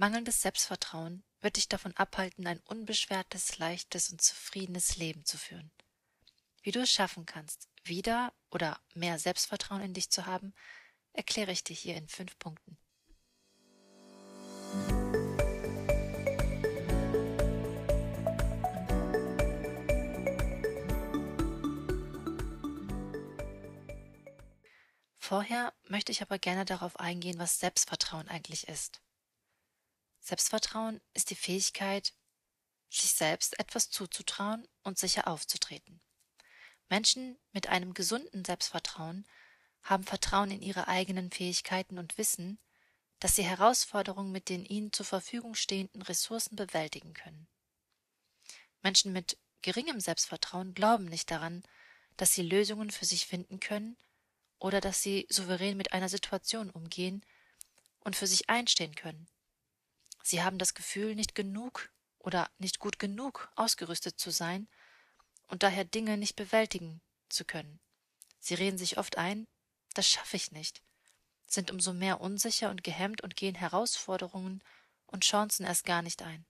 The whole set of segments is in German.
Mangelndes Selbstvertrauen wird dich davon abhalten, ein unbeschwertes, leichtes und zufriedenes Leben zu führen. Wie du es schaffen kannst, wieder oder mehr Selbstvertrauen in dich zu haben, erkläre ich dir hier in fünf Punkten. Vorher möchte ich aber gerne darauf eingehen, was Selbstvertrauen eigentlich ist. Selbstvertrauen ist die Fähigkeit, sich selbst etwas zuzutrauen und sicher aufzutreten. Menschen mit einem gesunden Selbstvertrauen haben Vertrauen in ihre eigenen Fähigkeiten und wissen, dass sie Herausforderungen mit den ihnen zur Verfügung stehenden Ressourcen bewältigen können. Menschen mit geringem Selbstvertrauen glauben nicht daran, dass sie Lösungen für sich finden können oder dass sie souverän mit einer Situation umgehen und für sich einstehen können. Sie haben das Gefühl, nicht genug oder nicht gut genug ausgerüstet zu sein und daher Dinge nicht bewältigen zu können. Sie reden sich oft ein, das schaffe ich nicht, sind umso mehr unsicher und gehemmt und gehen Herausforderungen und Chancen erst gar nicht ein.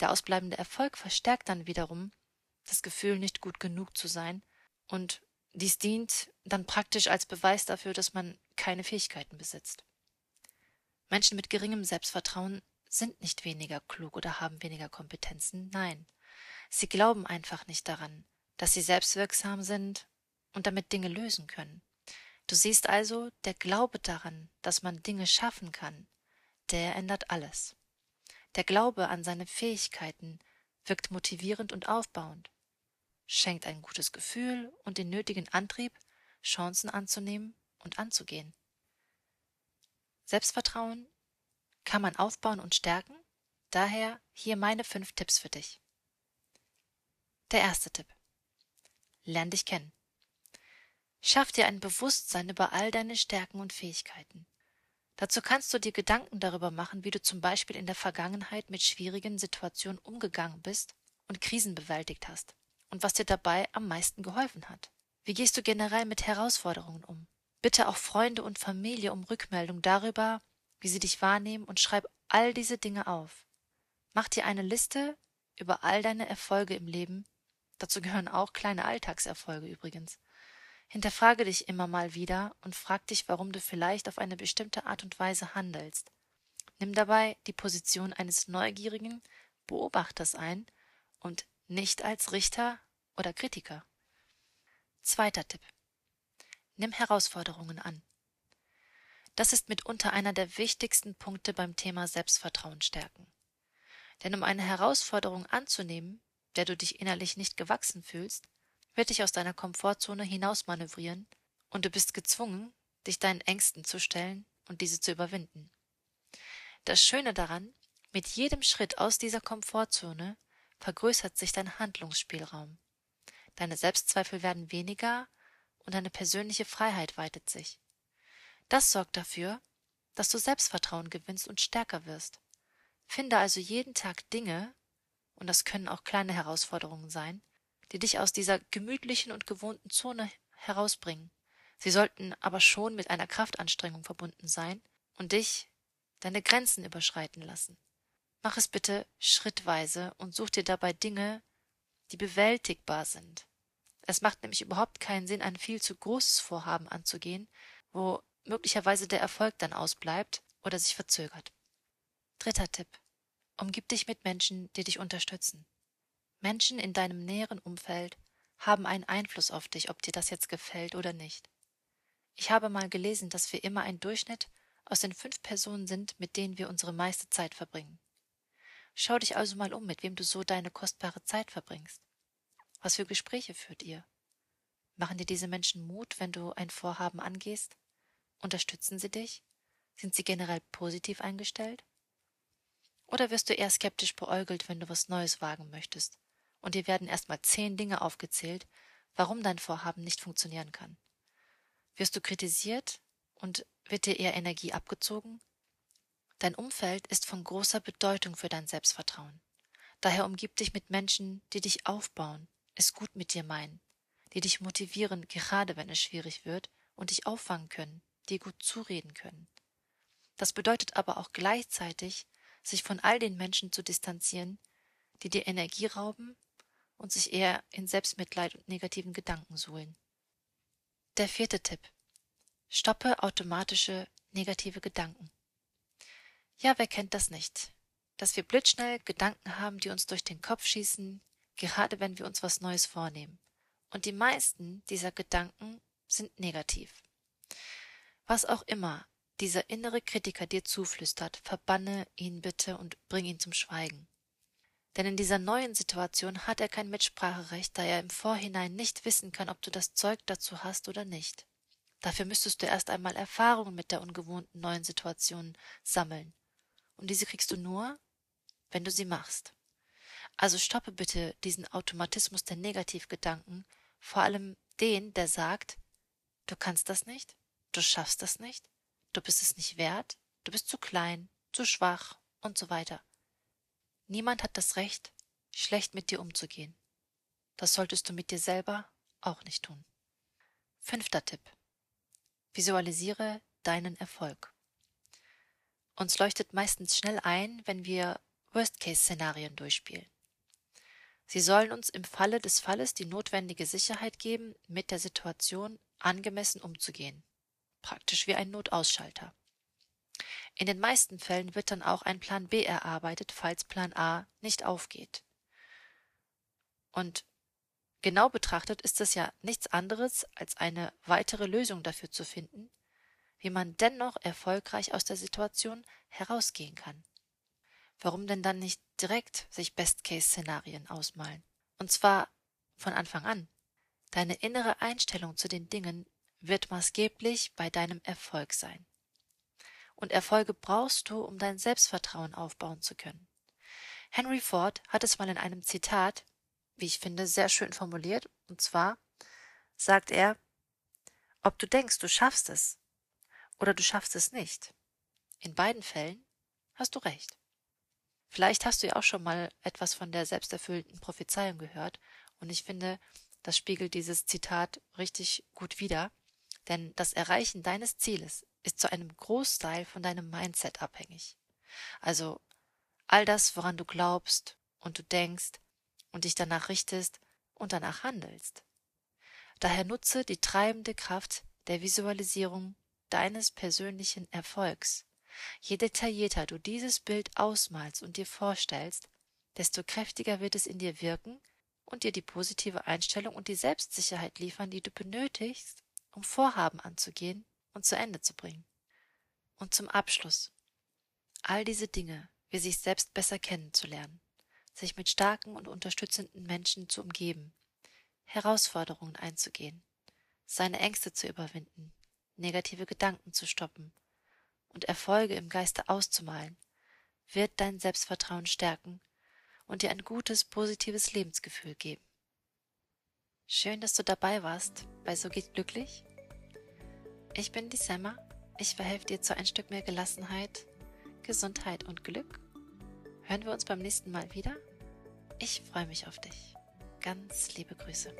Der ausbleibende Erfolg verstärkt dann wiederum das Gefühl, nicht gut genug zu sein, und dies dient dann praktisch als Beweis dafür, dass man keine Fähigkeiten besitzt. Menschen mit geringem Selbstvertrauen sind nicht weniger klug oder haben weniger Kompetenzen, nein. Sie glauben einfach nicht daran, dass sie selbstwirksam sind und damit Dinge lösen können. Du siehst also, der Glaube daran, dass man Dinge schaffen kann, der ändert alles. Der Glaube an seine Fähigkeiten wirkt motivierend und aufbauend, schenkt ein gutes Gefühl und den nötigen Antrieb, Chancen anzunehmen und anzugehen. Selbstvertrauen kann man aufbauen und stärken, daher hier meine fünf Tipps für dich. Der erste Tipp. Lern dich kennen. Schaff dir ein Bewusstsein über all deine Stärken und Fähigkeiten. Dazu kannst du dir Gedanken darüber machen, wie du zum Beispiel in der Vergangenheit mit schwierigen Situationen umgegangen bist und Krisen bewältigt hast und was dir dabei am meisten geholfen hat. Wie gehst du generell mit Herausforderungen um? Bitte auch Freunde und Familie um Rückmeldung darüber, wie sie dich wahrnehmen und schreib all diese Dinge auf. Mach dir eine Liste über all deine Erfolge im Leben. Dazu gehören auch kleine Alltagserfolge übrigens. Hinterfrage dich immer mal wieder und frag dich, warum du vielleicht auf eine bestimmte Art und Weise handelst. Nimm dabei die Position eines neugierigen Beobachters ein und nicht als Richter oder Kritiker. Zweiter Tipp. Nimm Herausforderungen an. Das ist mitunter einer der wichtigsten Punkte beim Thema Selbstvertrauen stärken. Denn um eine Herausforderung anzunehmen, der du dich innerlich nicht gewachsen fühlst, wird dich aus deiner Komfortzone hinausmanövrieren und du bist gezwungen, dich deinen Ängsten zu stellen und diese zu überwinden. Das Schöne daran, mit jedem Schritt aus dieser Komfortzone vergrößert sich dein Handlungsspielraum. Deine Selbstzweifel werden weniger und deine persönliche Freiheit weitet sich. Das sorgt dafür, dass du Selbstvertrauen gewinnst und stärker wirst. Finde also jeden Tag Dinge, und das können auch kleine Herausforderungen sein, die dich aus dieser gemütlichen und gewohnten Zone herausbringen. Sie sollten aber schon mit einer Kraftanstrengung verbunden sein und dich deine Grenzen überschreiten lassen. Mach es bitte schrittweise und such dir dabei Dinge, die bewältigbar sind. Es macht nämlich überhaupt keinen Sinn, ein viel zu großes Vorhaben anzugehen, wo möglicherweise der Erfolg dann ausbleibt oder sich verzögert. Dritter Tipp. Umgib dich mit Menschen, die dich unterstützen. Menschen in deinem näheren Umfeld haben einen Einfluss auf dich, ob dir das jetzt gefällt oder nicht. Ich habe mal gelesen, dass wir immer ein Durchschnitt aus den fünf Personen sind, mit denen wir unsere meiste Zeit verbringen. Schau dich also mal um, mit wem du so deine kostbare Zeit verbringst. Was für Gespräche führt ihr? Machen dir diese Menschen Mut, wenn du ein Vorhaben angehst? Unterstützen sie dich? Sind sie generell positiv eingestellt? Oder wirst du eher skeptisch beäugelt, wenn du was Neues wagen möchtest und dir werden erstmal zehn Dinge aufgezählt, warum dein Vorhaben nicht funktionieren kann. Wirst du kritisiert und wird dir eher Energie abgezogen? Dein Umfeld ist von großer Bedeutung für dein Selbstvertrauen. Daher umgib dich mit Menschen, die dich aufbauen, es gut mit dir meinen, die dich motivieren, gerade wenn es schwierig wird, und dich auffangen können, dir gut zureden können. Das bedeutet aber auch gleichzeitig, sich von all den Menschen zu distanzieren, die dir Energie rauben und sich eher in Selbstmitleid und negativen Gedanken suhlen. Der vierte Tipp. Stoppe automatische negative Gedanken. Ja, wer kennt das nicht? Dass wir blitzschnell Gedanken haben, die uns durch den Kopf schießen, gerade wenn wir uns was Neues vornehmen. Und die meisten dieser Gedanken sind negativ. Was auch immer dieser innere Kritiker dir zuflüstert, verbanne ihn bitte und bring ihn zum Schweigen. Denn in dieser neuen Situation hat er kein Mitspracherecht, da er im Vorhinein nicht wissen kann, ob du das Zeug dazu hast oder nicht. Dafür müsstest du erst einmal Erfahrungen mit der ungewohnten neuen Situation sammeln. Und diese kriegst du nur, wenn du sie machst. Also stoppe bitte diesen Automatismus der Negativgedanken, vor allem den, der sagt, du kannst das nicht, du schaffst das nicht, du bist es nicht wert, du bist zu klein, zu schwach und so weiter. Niemand hat das Recht, schlecht mit dir umzugehen. Das solltest du mit dir selber auch nicht tun. Fünfter Tipp. Visualisiere deinen Erfolg. Uns leuchtet meistens schnell ein, wenn wir Worst-Case-Szenarien durchspielen. Sie sollen uns im Falle des Falles die notwendige Sicherheit geben, mit der Situation angemessen umzugehen. Praktisch wie ein Notausschalter. In den meisten Fällen wird dann auch ein Plan B erarbeitet, falls Plan A nicht aufgeht. Und genau betrachtet ist es ja nichts anderes, als eine weitere Lösung dafür zu finden, wie man dennoch erfolgreich aus der Situation herausgehen kann. Warum denn dann nicht direkt sich Best-Case-Szenarien ausmalen? Und zwar von Anfang an. Deine innere Einstellung zu den Dingen wird maßgeblich bei deinem Erfolg sein. Und Erfolge brauchst du, um dein Selbstvertrauen aufbauen zu können. Henry Ford hat es mal in einem Zitat, wie ich finde, sehr schön formuliert, und zwar sagt er, ob du denkst, du schaffst es oder du schaffst es nicht. In beiden Fällen hast du recht. Vielleicht hast du ja auch schon mal etwas von der selbsterfüllenden Prophezeiung gehört, und ich finde, das spiegelt dieses Zitat richtig gut wider, denn das Erreichen deines Zieles ist zu einem Großteil von deinem Mindset abhängig. Also all das, woran du glaubst und du denkst und dich danach richtest und danach handelst. Daher nutze die treibende Kraft der Visualisierung deines persönlichen Erfolgs Je detaillierter du dieses Bild ausmalst und dir vorstellst, desto kräftiger wird es in dir wirken und dir die positive Einstellung und die Selbstsicherheit liefern, die du benötigst, um Vorhaben anzugehen und zu Ende zu bringen. Und zum Abschluss. All diese Dinge, wie sich selbst besser kennenzulernen, sich mit starken und unterstützenden Menschen zu umgeben, Herausforderungen einzugehen, seine Ängste zu überwinden, negative Gedanken zu stoppen und Erfolge im Geiste auszumalen, wird dein Selbstvertrauen stärken und dir ein gutes, positives Lebensgefühl geben. Schön, dass du dabei warst bei So geht glücklich. Ich bin die Semma. Ich verhelfe dir zu ein Stück mehr Gelassenheit, Gesundheit und Glück. Hören wir uns beim nächsten Mal wieder? Ich freue mich auf dich. Ganz liebe Grüße.